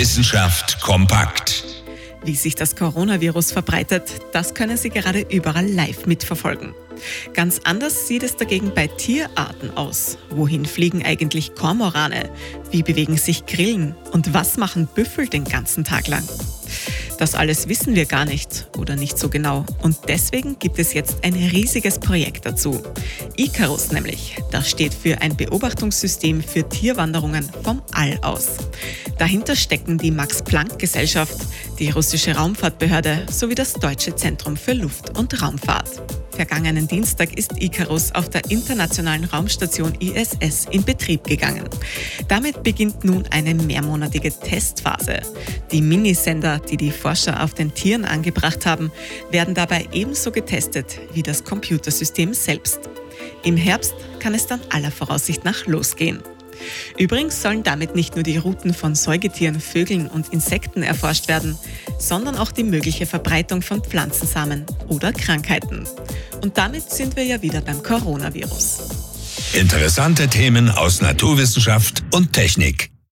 Wissenschaft kompakt. Wie sich das Coronavirus verbreitet, das können Sie gerade überall live mitverfolgen. Ganz anders sieht es dagegen bei Tierarten aus. Wohin fliegen eigentlich Kormorane? Wie bewegen sich Grillen? Und was machen Büffel den ganzen Tag lang? Das alles wissen wir gar nicht oder nicht so genau. Und deswegen gibt es jetzt ein riesiges Projekt dazu. Icarus nämlich. Das steht für ein Beobachtungssystem für Tierwanderungen vom All aus. Dahinter stecken die Max-Planck-Gesellschaft, die russische Raumfahrtbehörde sowie das Deutsche Zentrum für Luft- und Raumfahrt. Vergangenen Dienstag ist Icarus auf der internationalen Raumstation ISS in Betrieb gegangen. Damit beginnt nun eine mehrmonatige Testphase. Die Minisender, die die Forscher auf den Tieren angebracht haben, werden dabei ebenso getestet wie das Computersystem selbst. Im Herbst kann es dann aller Voraussicht nach losgehen. Übrigens sollen damit nicht nur die Routen von Säugetieren, Vögeln und Insekten erforscht werden, sondern auch die mögliche Verbreitung von Pflanzensamen oder Krankheiten. Und damit sind wir ja wieder beim Coronavirus. Interessante Themen aus Naturwissenschaft und Technik.